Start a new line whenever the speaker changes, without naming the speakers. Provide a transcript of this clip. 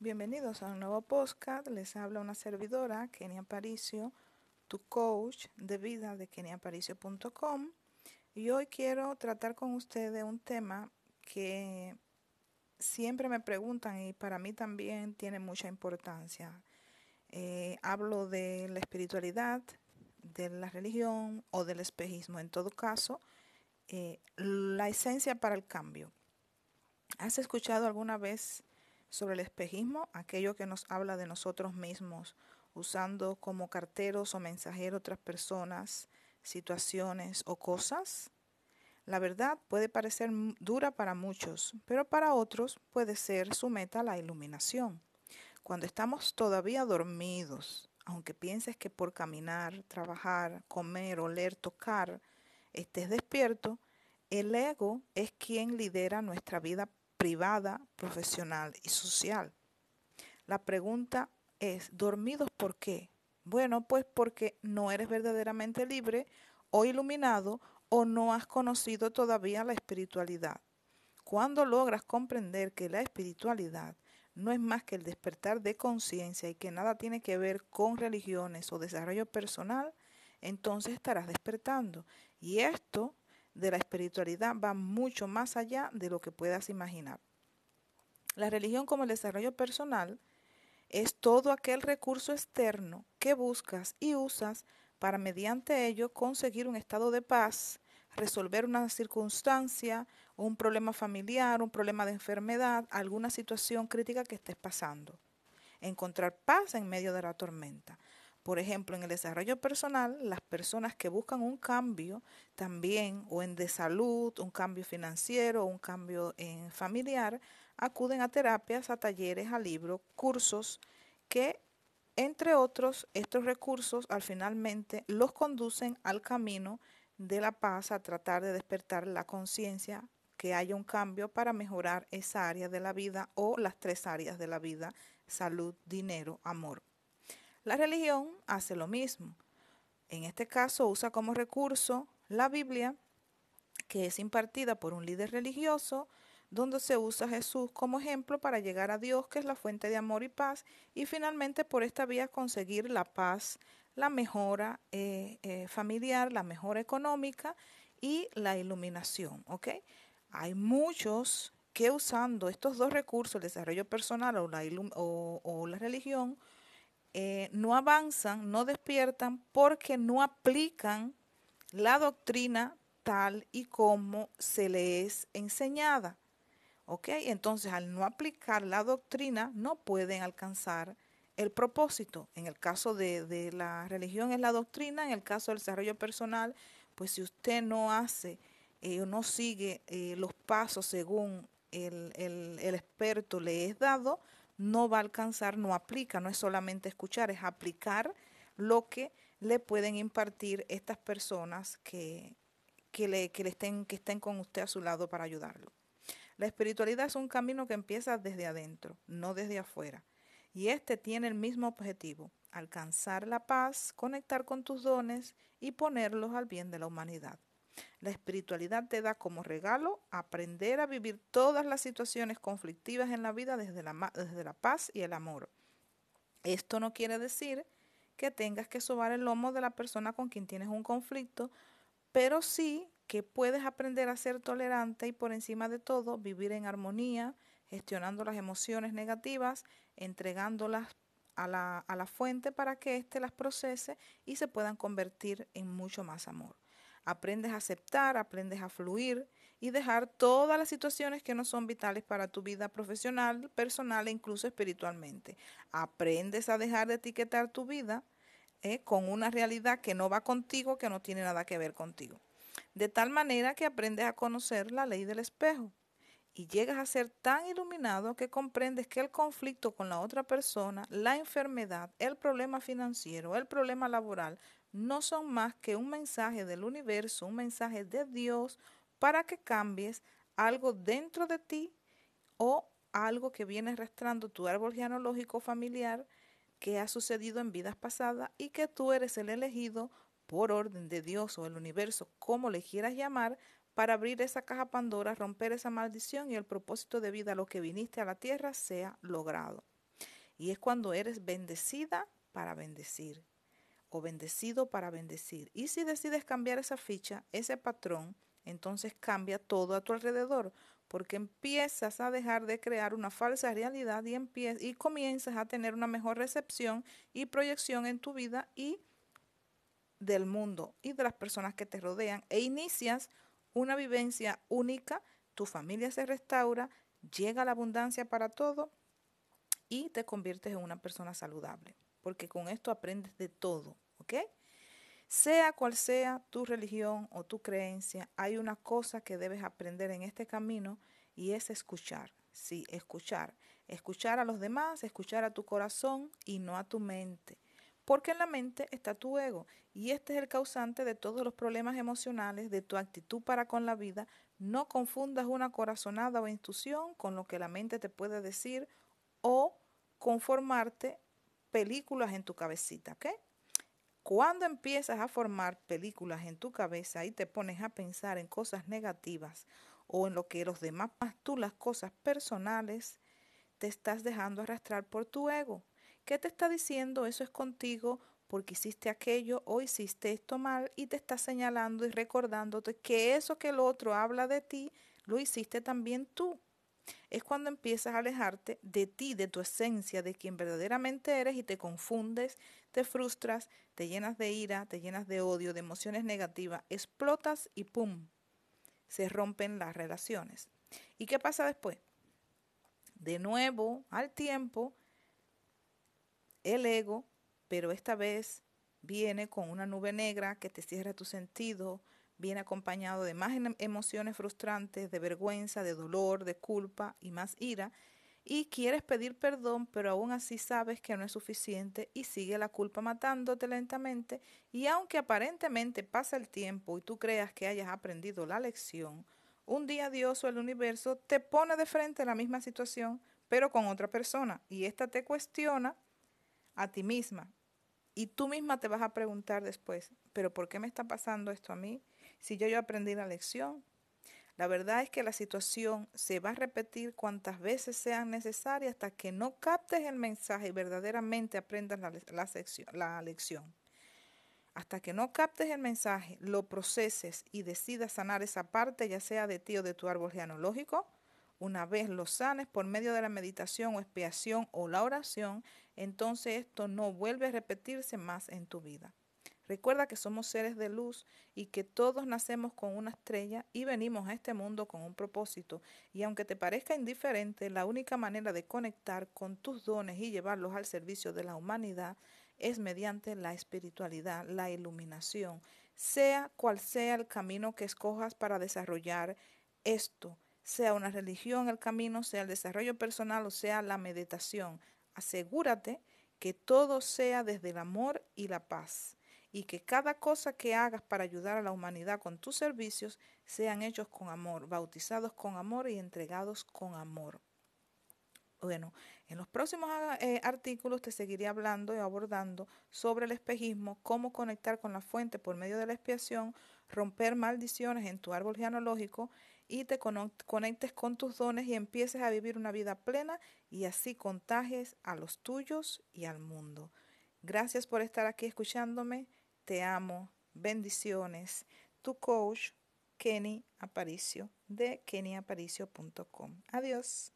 Bienvenidos a un nuevo podcast. Les habla una servidora, Kenia Paricio, tu coach de vida de keniaparicio.com. Y hoy quiero tratar con ustedes un tema que siempre me preguntan y para mí también tiene mucha importancia. Eh, hablo de la espiritualidad, de la religión o del espejismo. En todo caso, eh, la esencia para el cambio. ¿Has escuchado alguna vez sobre el espejismo? Aquello que nos habla de nosotros mismos, usando como carteros o mensajeros otras personas, situaciones o cosas. La verdad puede parecer dura para muchos, pero para otros puede ser su meta la iluminación. Cuando estamos todavía dormidos, aunque pienses que por caminar, trabajar, comer, oler, tocar, estés despierto, el ego es quien lidera nuestra vida privada, profesional y social. La pregunta es, ¿dormidos por qué? Bueno, pues porque no eres verdaderamente libre o iluminado o no has conocido todavía la espiritualidad. Cuando logras comprender que la espiritualidad no es más que el despertar de conciencia y que nada tiene que ver con religiones o desarrollo personal, entonces estarás despertando. Y esto de la espiritualidad va mucho más allá de lo que puedas imaginar. La religión como el desarrollo personal es todo aquel recurso externo que buscas y usas para mediante ello conseguir un estado de paz, resolver una circunstancia, un problema familiar, un problema de enfermedad, alguna situación crítica que estés pasando. Encontrar paz en medio de la tormenta. Por ejemplo, en el desarrollo personal, las personas que buscan un cambio también, o en de salud, un cambio financiero, un cambio en familiar, acuden a terapias, a talleres, a libros, cursos que, entre otros, estos recursos al finalmente los conducen al camino de la paz, a tratar de despertar la conciencia, que haya un cambio para mejorar esa área de la vida o las tres áreas de la vida, salud, dinero, amor. La religión hace lo mismo. En este caso usa como recurso la Biblia, que es impartida por un líder religioso, donde se usa Jesús como ejemplo para llegar a Dios, que es la fuente de amor y paz, y finalmente por esta vía conseguir la paz, la mejora eh, eh, familiar, la mejora económica y la iluminación. Hay muchos que usando estos dos recursos, el desarrollo personal o la, o la religión, eh, no avanzan, no despiertan porque no aplican la doctrina tal y como se les es enseñada. Entonces, al no aplicar la doctrina, no pueden alcanzar el propósito. En el caso de, la religión es la doctrina, en el caso del desarrollo personal, pues si usted no hace eh, no sigue eh, los pasos según el, el experto le es dado, no va a alcanzar, no aplica, no es solamente escuchar, es aplicar lo que le pueden impartir estas personas que, que, le, que, le estén, que estén con usted a su lado para ayudarlo. La espiritualidad es un camino que empieza desde adentro, no desde afuera. Y este tiene el mismo objetivo, alcanzar la paz, conectar con tus dones y ponerlos al bien de la humanidad. La espiritualidad te da como regalo aprender a vivir todas las situaciones conflictivas en la vida desde la, desde la paz y el amor. Esto no quiere decir que tengas que sobar el lomo de la persona con quien tienes un conflicto, pero sí que puedes aprender a ser tolerante y por encima de todo vivir en armonía, gestionando las emociones negativas, entregándolas a la, a la fuente para que éste las procese y se puedan convertir en mucho más amor. Aprendes a aceptar, aprendes a fluir y dejar todas las situaciones que no son vitales para tu vida profesional, personal e incluso espiritualmente. Aprendes a dejar de etiquetar tu vida eh, con una realidad que no va contigo, que no tiene nada que ver contigo. De tal manera que aprendes a conocer la ley del espejo y llegas a ser tan iluminado que comprendes que el conflicto con la otra persona, la enfermedad, el problema financiero, el problema laboral, no son más que un mensaje del universo, un mensaje de Dios para que cambies algo dentro de ti o algo que viene arrastrando tu árbol genealógico familiar que ha sucedido en vidas pasadas y que tú eres el elegido por orden de Dios o el universo, como le quieras llamar, para abrir esa caja Pandora, romper esa maldición y el propósito de vida a lo que viniste a la tierra sea logrado. Y es cuando eres bendecida para bendecir o bendecido para bendecir. Y si decides cambiar esa ficha, ese patrón, entonces cambia todo a tu alrededor, porque empiezas a dejar de crear una falsa realidad y, y comienzas a tener una mejor recepción y proyección en tu vida y del mundo y de las personas que te rodean e inicias una vivencia única, tu familia se restaura, llega la abundancia para todo y te conviertes en una persona saludable, porque con esto aprendes de todo, ¿ok? Sea cual sea tu religión o tu creencia, hay una cosa que debes aprender en este camino y es escuchar. Sí, escuchar. Escuchar a los demás, escuchar a tu corazón y no a tu mente. Porque en la mente está tu ego y este es el causante de todos los problemas emocionales, de tu actitud para con la vida. No confundas una corazonada o intuición con lo que la mente te puede decir o conformarte películas en tu cabecita, ¿ok? Cuando empiezas a formar películas en tu cabeza y te pones a pensar en cosas negativas o en lo que los demás, tú las cosas personales, te estás dejando arrastrar por tu ego. ¿Qué te está diciendo? Eso es contigo porque hiciste aquello o hiciste esto mal y te está señalando y recordándote que eso que el otro habla de ti, lo hiciste también tú es cuando empiezas a alejarte de ti, de tu esencia, de quien verdaderamente eres y te confundes, te frustras, te llenas de ira, te llenas de odio, de emociones negativas, explotas y ¡pum! Se rompen las relaciones. ¿Y qué pasa después? De nuevo, al tiempo, el ego, pero esta vez viene con una nube negra que te cierra tu sentido, viene acompañado de más emociones frustrantes, de vergüenza, de dolor, de culpa y más ira, y quieres pedir perdón, pero aún así sabes que no es suficiente y sigue la culpa matándote lentamente, y aunque aparentemente pasa el tiempo y tú creas que hayas aprendido la lección, un día Dios o el universo te pone de frente a la misma situación, pero con otra persona, y ésta te cuestiona a ti misma. Y tú misma te vas a preguntar después, pero ¿por qué me está pasando esto a mí? Si yo, yo aprendí la lección. La verdad es que la situación se va a repetir cuantas veces sean necesarias hasta que no captes el mensaje y verdaderamente aprendas la, la lección. Hasta que no captes el mensaje, lo proceses y decidas sanar esa parte, ya sea de ti o de tu árbol genealógico, una vez lo sanes por medio de la meditación o expiación o la oración, entonces esto no vuelve a repetirse más en tu vida. Recuerda que somos seres de luz y que todos nacemos con una estrella y venimos a este mundo con un propósito. Y aunque te parezca indiferente, la única manera de conectar con tus dones y llevarlos al servicio de la humanidad es mediante la espiritualidad, la iluminación, sea cual sea el camino que escojas para desarrollar esto, sea una religión el camino, sea el desarrollo personal o sea la meditación. Asegúrate que todo sea desde el amor y la paz y que cada cosa que hagas para ayudar a la humanidad con tus servicios sean hechos con amor, bautizados con amor y entregados con amor. Bueno, en los próximos eh, artículos te seguiré hablando y abordando sobre el espejismo, cómo conectar con la fuente por medio de la expiación, romper maldiciones en tu árbol genealógico y te conectes con tus dones y empieces a vivir una vida plena y así contagies a los tuyos y al mundo. Gracias por estar aquí escuchándome. Te amo. Bendiciones. Tu coach, Kenny Aparicio, de kennyaparicio.com. Adiós.